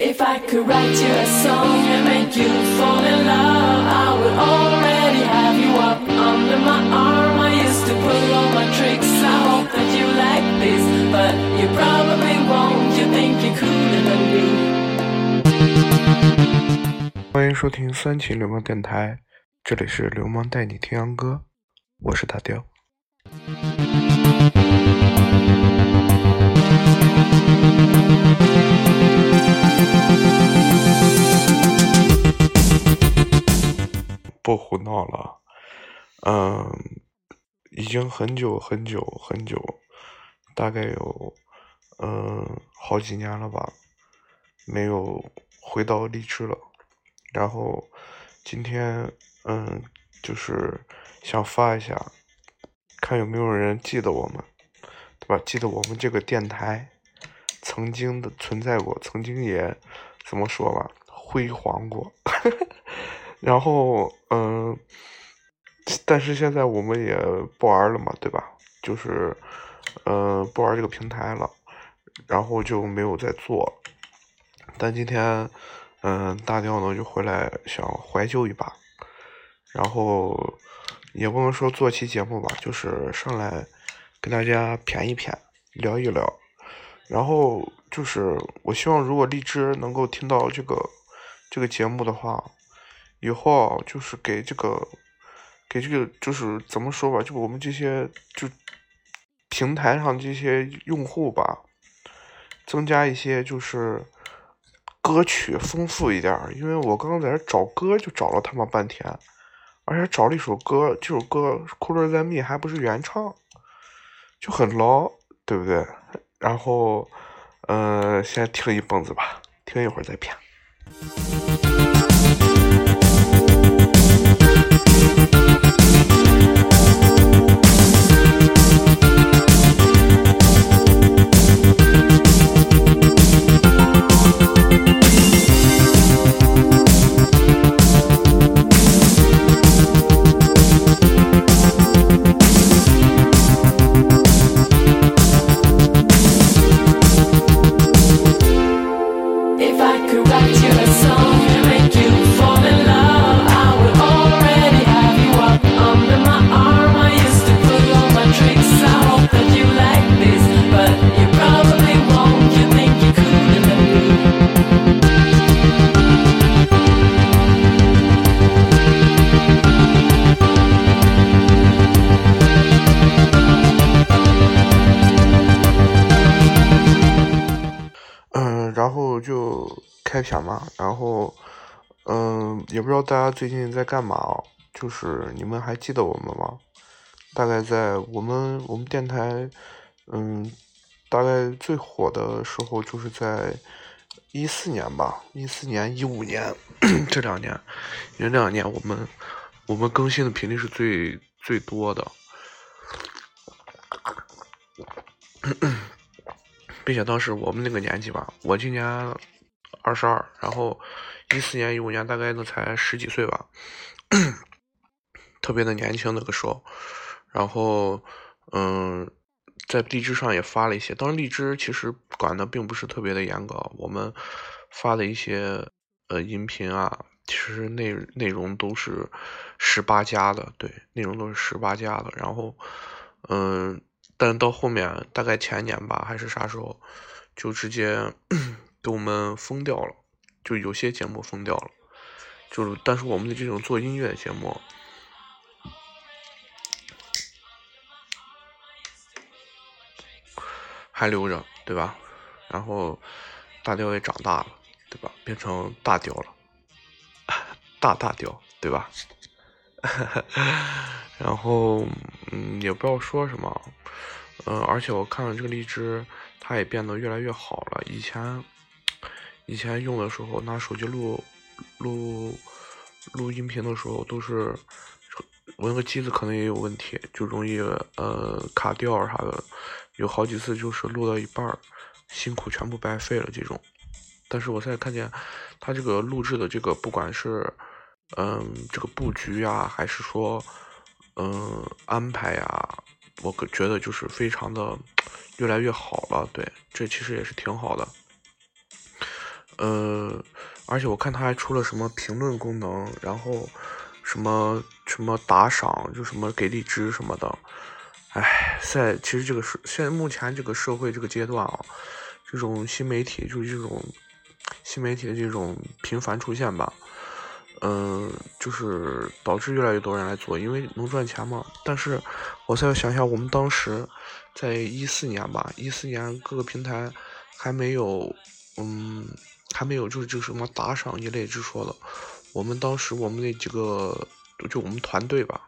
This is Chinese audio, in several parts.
If I could write you a song and make you fall in love, I would already have you up under my arm. I used to pull all my tricks. I hope that you like this, but you probably won't. You think you're cooler than me. 欢迎收听三秦流氓电台，这里是流氓带你听洋歌，我是大雕。胡闹了，嗯，已经很久很久很久，大概有嗯好几年了吧，没有回到荔枝了。然后今天嗯，就是想发一下，看有没有人记得我们，对吧？记得我们这个电台曾经的存在过，曾经也怎么说吧，辉煌过。然后，嗯，但是现在我们也不玩了嘛，对吧？就是，嗯，不玩这个平台了，然后就没有再做。但今天，嗯，大雕呢就回来想怀旧一把，然后也不能说做期节目吧，就是上来跟大家谝一谝，聊一聊。然后就是，我希望如果荔枝能够听到这个这个节目的话。以后就是给这个，给这个就是怎么说吧，就我们这些就平台上这些用户吧，增加一些就是歌曲丰富一点因为我刚刚在这找歌就找了他妈半天，而且找了一首歌，这首歌《Cooler Than Me》还不是原唱，就很 low，对不对？然后，嗯，先听一蹦子吧，听一会儿再骗。开篇嘛，然后，嗯，也不知道大家最近在干嘛哦，就是你们还记得我们吗？大概在我们我们电台，嗯，大概最火的时候就是在一四年吧，一四年、一五年 这两年，因为这两年我们我们更新的频率是最最多的，并且当时我们那个年纪吧，我今年。二十二，然后一四年、一五年大概都才十几岁吧，特别的年轻那个时候。然后，嗯，在荔枝上也发了一些，当然荔枝其实管的并不是特别的严格，我们发的一些呃音频啊，其实内内容都是十八加的，对，内容都是十八加的。然后，嗯，但到后面大概前年吧，还是啥时候，就直接。给我们封掉了，就有些节目封掉了，就是，但是我们的这种做音乐的节目还留着，对吧？然后大雕也长大了，对吧？变成大雕了，大大雕，对吧？然后，嗯，也不知道说什么，嗯，而且我看了这个荔枝，它也变得越来越好了，以前。以前用的时候拿手机录录录音频的时候，都是我那个机子可能也有问题，就容易呃卡掉啥的，有好几次就是录到一半辛苦全部白费了这种。但是我现在看见它这个录制的这个，不管是嗯这个布局呀，还是说嗯安排呀，我觉得就是非常的越来越好了。对，这其实也是挺好的。呃，而且我看他还出了什么评论功能，然后什么什么打赏，就什么给荔枝什么的。哎，在其实这个是现在目前这个社会这个阶段啊，这种新媒体就是这种新媒体的这种频繁出现吧，嗯，就是导致越来越多人来做，因为能赚钱嘛。但是我再想想，我们当时在一四年吧，一四年各个平台还没有，嗯，还没有就是这个什么打赏一类之说的。我们当时我们那几个就我们团队吧。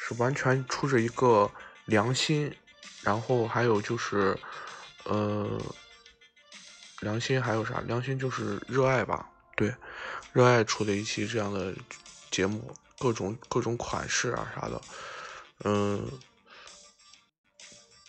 是完全出着一个良心，然后还有就是，呃，良心还有啥？良心就是热爱吧，对，热爱出的一期这样的节目，各种各种款式啊啥的，嗯，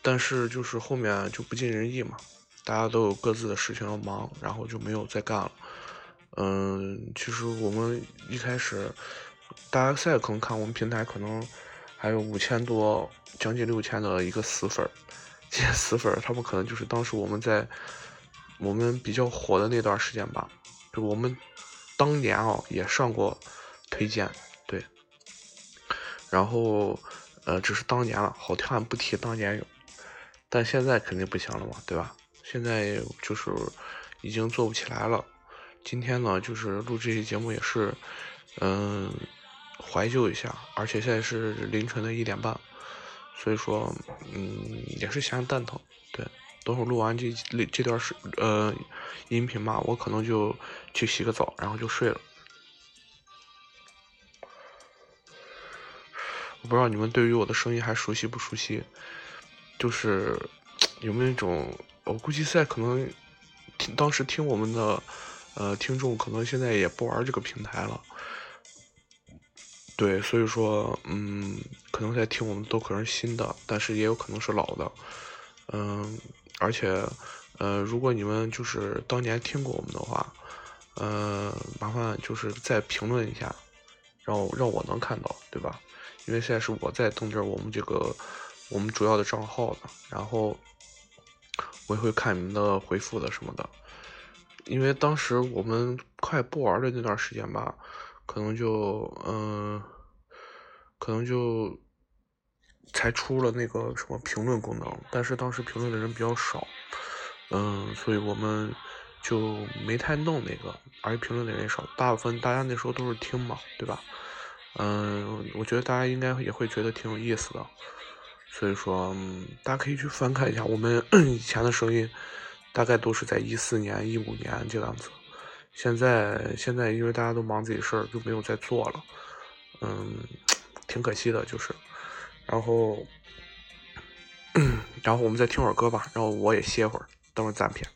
但是就是后面就不尽人意嘛，大家都有各自的事情要忙，然后就没有再干了。嗯，其实我们一开始，大家现在可能看我们平台可能。还有五千多，将近六千的一个死粉儿，这些死粉儿，他们可能就是当时我们在我们比较火的那段时间吧，就我们当年啊也上过推荐，对，然后呃只是当年了，好听不提当年有，但现在肯定不行了嘛，对吧？现在就是已经做不起来了。今天呢，就是录这期节目也是，嗯。怀旧一下，而且现在是凌晨的一点半，所以说，嗯，也是闲蛋疼。对，等会儿录完这这段是呃音频嘛，我可能就去洗个澡，然后就睡了。我不知道你们对于我的声音还熟悉不熟悉，就是 有没有一种，我估计现在可能听当时听我们的呃听众，可能现在也不玩这个平台了。对，所以说，嗯，可能在听我们都可能是新的，但是也有可能是老的，嗯，而且，呃，如果你们就是当年听过我们的话，呃，麻烦就是再评论一下，让让我能看到，对吧？因为现在是我在登着我们这个我们主要的账号的，然后我也会看你们的回复的什么的，因为当时我们快不玩的那段时间吧。可能就嗯，可能就才出了那个什么评论功能，但是当时评论的人比较少，嗯，所以我们就没太弄那个，而且评论的人也少，大部分大家那时候都是听嘛，对吧？嗯，我觉得大家应该也会觉得挺有意思的，所以说大家可以去翻看一下我们 以前的声音，大概都是在一四年、一五年这样子。现在现在因为大家都忙自己事儿，就没有再做了，嗯，挺可惜的，就是，然后，然后我们再听会儿歌吧，然后我也歇会儿，等会儿暂片。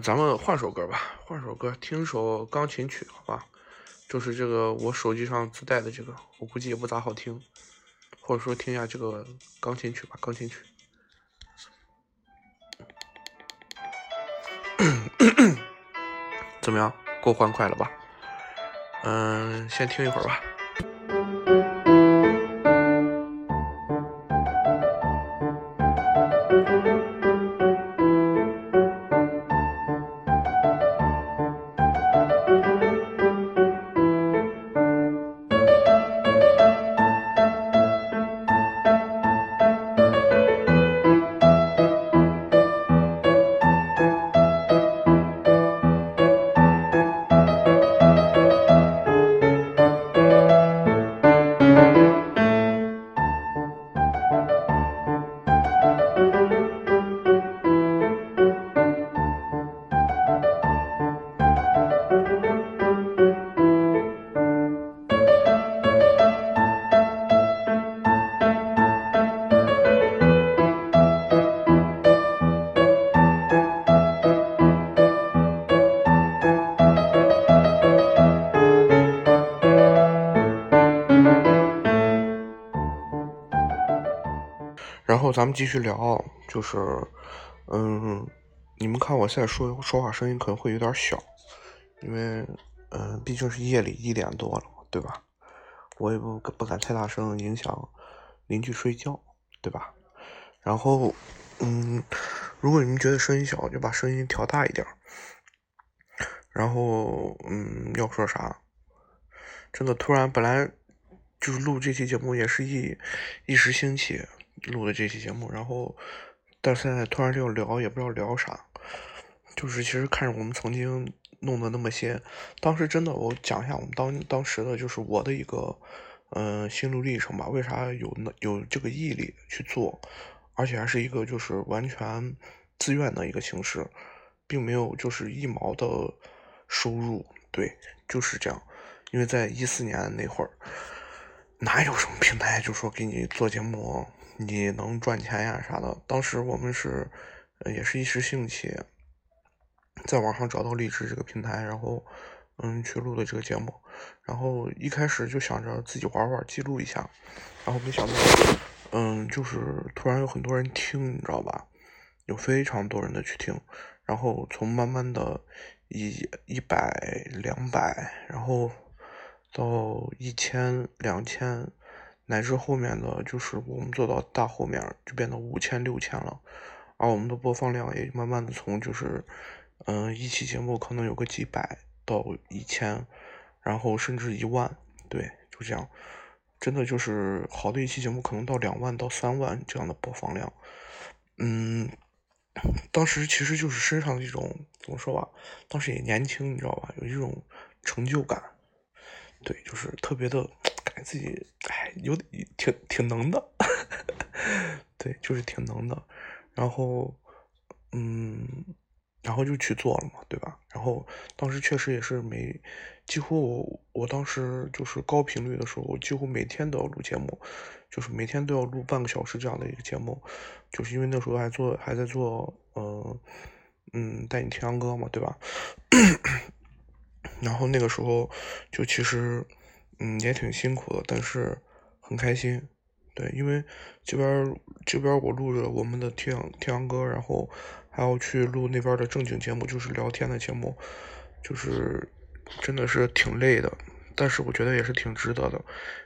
咱们换首歌吧，换首歌，听首钢琴曲，好吧。就是这个我手机上自带的这个，我估计也不咋好听，或者说听一下这个钢琴曲吧，钢琴曲，怎么样？够欢快了吧？嗯，先听一会儿吧。然后咱们继续聊，就是，嗯，你们看我现在说说话声音可能会有点小，因为嗯，毕竟是夜里一点多了，对吧？我也不不敢太大声，影响邻居睡觉，对吧？然后，嗯，如果你们觉得声音小，就把声音调大一点。然后，嗯，要说啥？真的突然，本来就是录这期节目，也是一一时兴起录的这期节目。然后，但现在突然就要聊，也不知道聊啥。就是其实看着我们曾经弄的那么些，当时真的，我讲一下我们当当时的就是我的一个嗯心路历程吧。为啥有那有这个毅力去做，而且还是一个就是完全自愿的一个形式，并没有就是一毛的收入。对，就是这样。因为在一四年那会儿，哪有什么平台就说给你做节目你能赚钱呀啥的。当时我们是也是一时兴起，在网上找到荔枝这个平台，然后嗯去录的这个节目。然后一开始就想着自己玩玩，记录一下。然后没想到，嗯，就是突然有很多人听，你知道吧？有非常多人的去听。然后从慢慢的一一百两百，然后。到一千、两千，乃至后面的就是我们做到大后面就变得五千、六千了，而我们的播放量也慢慢的从就是，嗯，一期节目可能有个几百到一千，然后甚至一万，对，就这样，真的就是好的一期节目可能到两万到三万这样的播放量，嗯，当时其实就是身上的一种怎么说吧，当时也年轻，你知道吧，有一种成就感。对，就是特别的自己，哎，有点挺挺能的，对，就是挺能的。然后，嗯，然后就去做了嘛，对吧？然后当时确实也是每几乎我当时就是高频率的时候，几乎每天都要录节目，就是每天都要录半个小时这样的一个节目，就是因为那时候还做还在做，嗯嗯，带你听歌嘛，对吧？然后那个时候就其实，嗯，也挺辛苦的，但是很开心，对，因为这边这边我录着我们的天阳天阳歌，然后还要去录那边的正经节目，就是聊天的节目，就是真的是挺累的，但是我觉得也是挺值得的，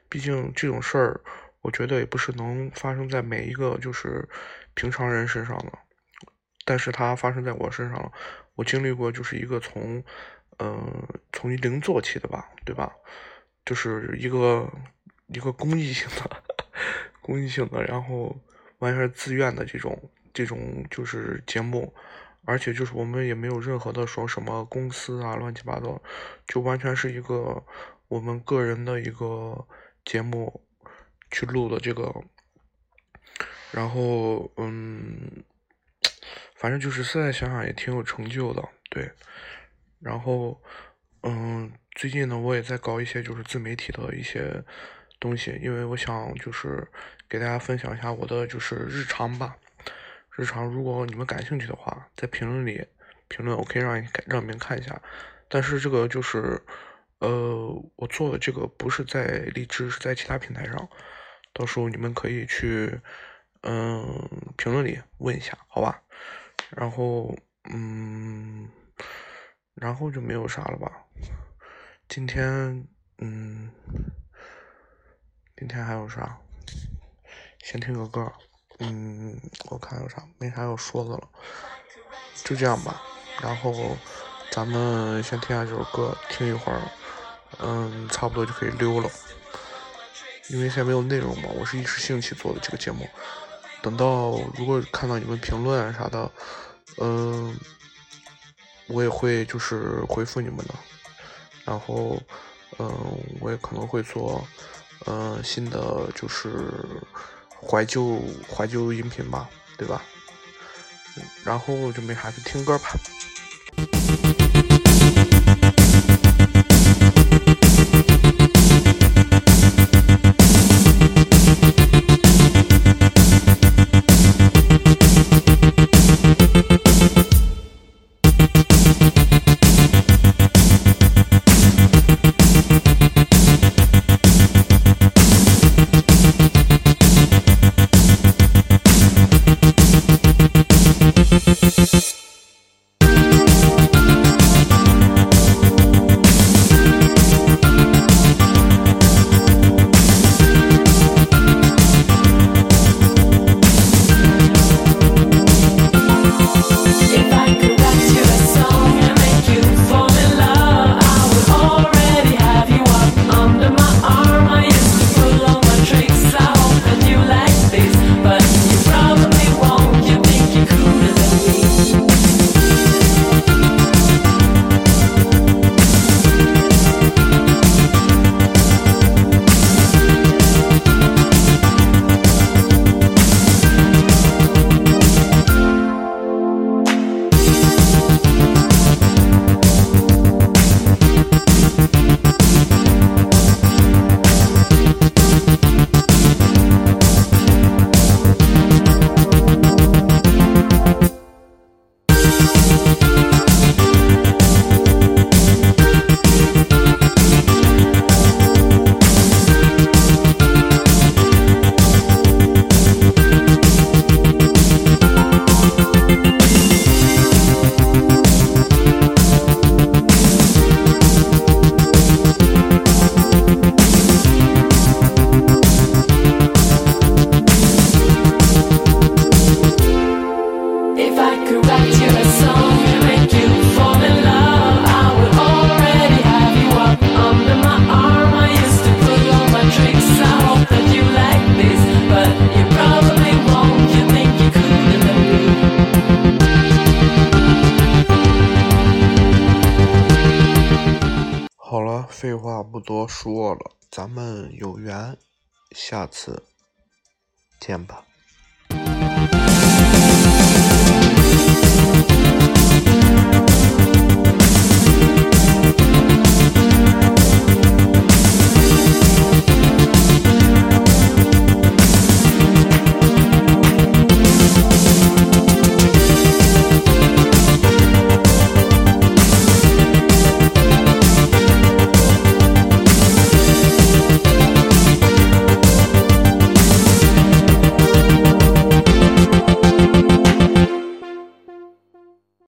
毕竟这种事儿，我觉得也不是能发生在每一个就是平常人身上的，但是它发生在我身上了，我经历过就是一个从。嗯，从零做起的吧，对吧？就是一个一个公益性的、公益性的，然后完全是自愿的这种这种就是节目，而且就是我们也没有任何的说什么公司啊乱七八糟，就完全是一个我们个人的一个节目去录的这个，然后嗯，反正就是现在想想也挺有成就的，对。然后，嗯，最近呢，我也在搞一些就是自媒体的一些东西，因为我想就是给大家分享一下我的就是日常吧。日常，如果你们感兴趣的话，在评论里评论，我可以让你让你们看一下。但是这个就是，呃，我做的这个不是在荔枝，是在其他平台上。到时候你们可以去，嗯，评论里问一下，好吧？然后，嗯。然后就没有啥了吧？今天，嗯，今天还有啥？先听个歌，嗯，我看有啥，没啥要说的了，就这样吧。然后咱们先听下这首歌，听一会儿，嗯，差不多就可以溜了。因为现在没有内容嘛，我是一时兴起做的这个节目。等到如果看到你们评论啊啥的，嗯。我也会就是回复你们的，然后，嗯，我也可能会做，嗯，新的就是怀旧怀旧音频吧，对吧？然后就没啥，就听歌吧。多说了，咱们有缘，下次见吧。